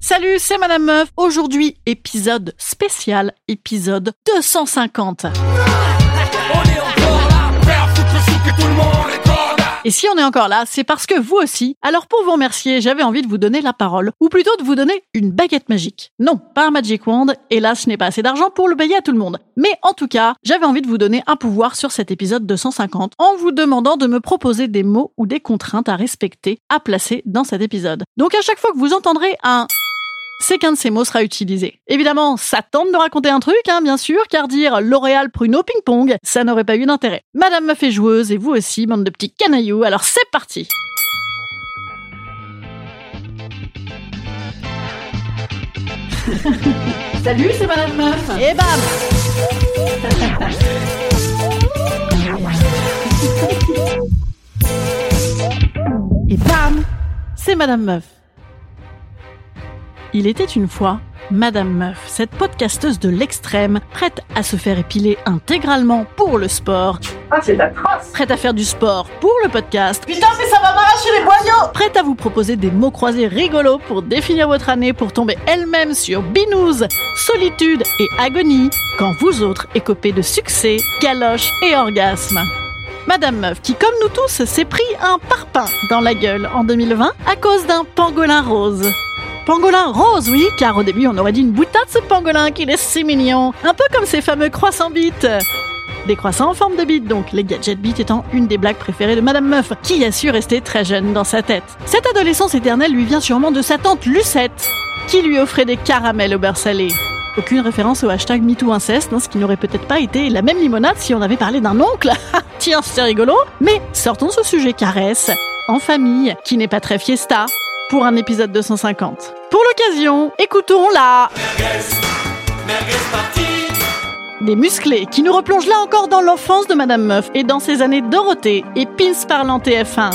Salut, c'est Madame Meuf. Aujourd'hui, épisode spécial, épisode 250. Et si on est encore là, c'est parce que vous aussi. Alors pour vous remercier, j'avais envie de vous donner la parole, ou plutôt de vous donner une baguette magique. Non, pas un magic wand, hélas je n'ai pas assez d'argent pour le payer à tout le monde. Mais en tout cas, j'avais envie de vous donner un pouvoir sur cet épisode 250 en vous demandant de me proposer des mots ou des contraintes à respecter, à placer dans cet épisode. Donc à chaque fois que vous entendrez un c'est qu'un de ces mots sera utilisé. Évidemment, ça tente de raconter un truc, hein, bien sûr, car dire L'Oréal pruneau ping-pong, ça n'aurait pas eu d'intérêt. Madame me fait joueuse, et vous aussi, bande de petits canailloux, alors c'est parti. Salut, c'est Madame Meuf. Et bam. Et bam. C'est Madame Meuf il était une fois Madame Meuf, cette podcasteuse de l'extrême, prête à se faire épiler intégralement pour le sport. Ah, c'est atroce Prête à faire du sport pour le podcast. Putain, mais ça va m'arracher les boyaux Prête à vous proposer des mots croisés rigolos pour définir votre année, pour tomber elle-même sur binouze, solitude et agonie, quand vous autres écopez de succès, galoches et orgasmes. Madame Meuf, qui comme nous tous s'est pris un parpaing dans la gueule en 2020 à cause d'un pangolin rose. Pangolin rose, oui, car au début on aurait dit une boutade ce pangolin qu'il est si mignon. Un peu comme ces fameux croissants bites. Des croissants en forme de bite, donc les gadget bits étant une des blagues préférées de Madame Meuf, qui a su rester très jeune dans sa tête. Cette adolescence éternelle lui vient sûrement de sa tante Lucette, qui lui offrait des caramels au beurre salé. Aucune référence au hashtag MeTooInceste, hein, ce qui n'aurait peut-être pas été la même limonade si on avait parlé d'un oncle. Tiens, c'est rigolo. Mais sortons ce sujet caresse, en famille, qui n'est pas très fiesta, pour un épisode 250. Pour l'occasion, écoutons la... Des musclés qui nous replongent là encore dans l'enfance de Madame Meuf et dans ses années Dorothée et Pins parlant TF1.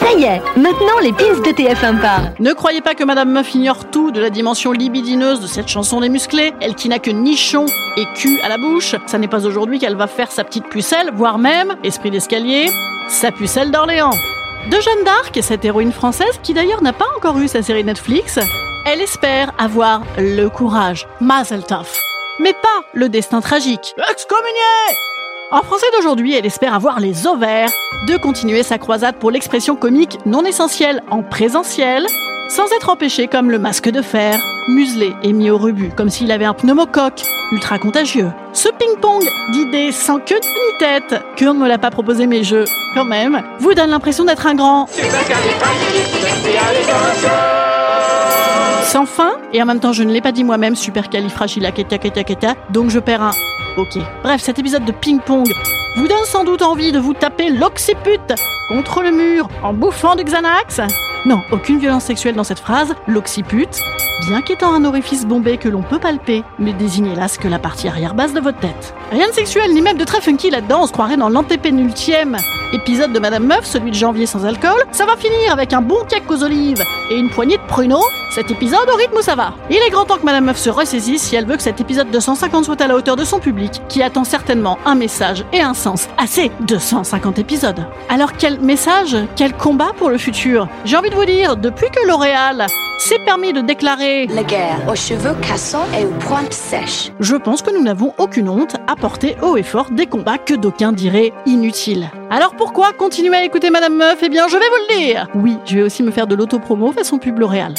Ça y est, maintenant les pins de TF1 parlent. Ne croyez pas que Madame Meuf ignore tout de la dimension libidineuse de cette chanson des musclés. Elle qui n'a que nichon et cul à la bouche. Ça n'est pas aujourd'hui qu'elle va faire sa petite pucelle, voire même, esprit d'escalier, sa pucelle d'Orléans. De Jeanne d'Arc, cette héroïne française qui d'ailleurs n'a pas encore eu sa série Netflix, elle espère avoir le courage, Mazel Tov, mais pas le destin tragique, excommunié! En français d'aujourd'hui, elle espère avoir les ovaires de continuer sa croisade pour l'expression comique non essentielle en présentiel, sans être empêché comme le masque de fer, muselé et mis au rebut, comme s'il avait un pneumocoque, ultra contagieux. Ce ping-pong d'idées sans queue ni tête, que on ne me l'a pas proposé mais je, quand même, vous donne l'impression d'être un grand... Sans fin, et en même temps je ne l'ai pas dit moi-même, super califragilaketa donc je perds un... Ok. Bref, cet épisode de ping-pong vous donne sans doute envie de vous taper l'occiput contre le mur en bouffant du Xanax Non, aucune violence sexuelle dans cette phrase, l'occiput, bien qu'étant un orifice bombé que l'on peut palper, ne désigne hélas que la partie arrière-basse de votre tête. Rien de sexuel ni même de très funky là-dedans, on se croirait dans l'antépénultième épisode de Madame Meuf, celui de janvier sans alcool. Ça va finir avec un bon cake aux olives et une poignée de pruneaux. Cet épisode au rythme où ça va. Il est grand temps que Madame Meuf se ressaisisse si elle veut que cet épisode 250 soit à la hauteur de son public, qui attend certainement un message et un sens à ces 250 épisodes. Alors quel message Quel combat pour le futur? J'ai envie de vous dire, depuis que L'Oréal s'est permis de déclarer La guerre aux cheveux cassants et aux pointes sèches. Je pense que nous n'avons aucune honte à porter haut et fort des combats que d'aucuns diraient inutiles. Alors pourquoi continuer à écouter Madame Meuf? Eh bien, je vais vous le dire Oui, je vais aussi me faire de l'autopromo façon pub L'Oréal.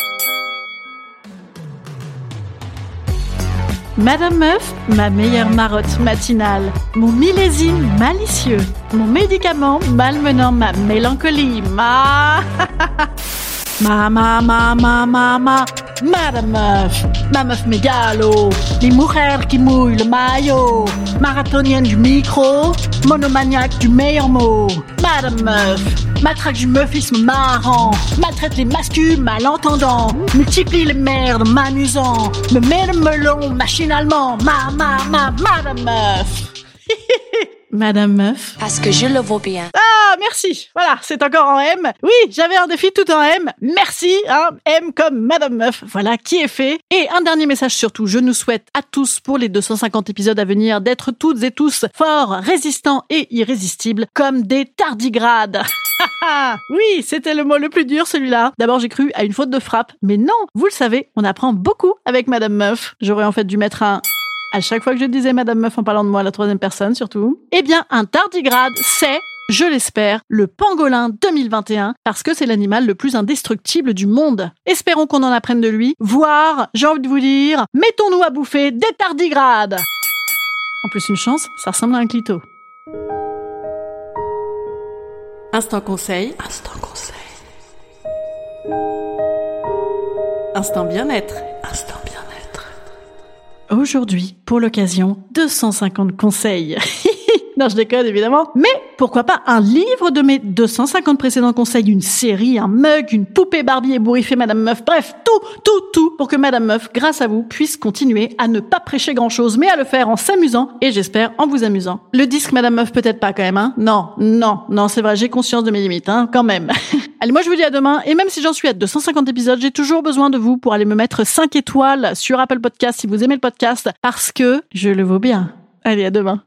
Madame Meuf, ma meilleure marotte matinale, mon millésime malicieux, mon médicament malmenant ma mélancolie, ma... ma ma ma ma ma ma. Madame Meuf, ma meuf mégalo, les mourères qui mouillent le maillot, marathonienne du micro, monomaniaque du meilleur mot. Madame Meuf, matraque du meufisme marrant, maltraite les masculins malentendants, multiplie les merdes m'amusant, me met le melon machinalement, ma, ma, ma, Madame Meuf. Madame Meuf. Parce que je le vaux bien. Ah, merci. Voilà, c'est encore en M. Oui, j'avais un défi tout en M. Merci, hein. M comme Madame Meuf. Voilà, qui est fait. Et un dernier message surtout. Je nous souhaite à tous pour les 250 épisodes à venir d'être toutes et tous forts, résistants et irrésistibles comme des tardigrades. oui, c'était le mot le plus dur celui-là. D'abord j'ai cru à une faute de frappe, mais non, vous le savez, on apprend beaucoup avec Madame Meuf. J'aurais en fait dû mettre un à chaque fois que je disais Madame Meuf en parlant de moi la troisième personne surtout. Eh bien, un tardigrade, c'est je l'espère, le pangolin 2021, parce que c'est l'animal le plus indestructible du monde. Espérons qu'on en apprenne de lui, voire, j'ai envie de vous dire, mettons-nous à bouffer des tardigrades. En plus, une chance, ça ressemble à un clito. Instant conseil. Instant conseil. Instant bien-être. Instant bien-être. Aujourd'hui, pour l'occasion, 250 conseils. non, je déconne évidemment. Mais pourquoi pas un livre de mes 250 précédents conseils, une série, un mug, une poupée Barbie ébouriffée Madame Meuf, bref, tout, tout, tout, pour que Madame Meuf, grâce à vous, puisse continuer à ne pas prêcher grand chose, mais à le faire en s'amusant et j'espère en vous amusant. Le disque Madame Meuf peut-être pas quand même, hein Non, non, non, c'est vrai, j'ai conscience de mes limites, hein, quand même. Allez, moi je vous dis à demain, et même si j'en suis à 250 épisodes, j'ai toujours besoin de vous pour aller me mettre 5 étoiles sur Apple Podcast si vous aimez le podcast, parce que je le vaux bien. Allez, à demain.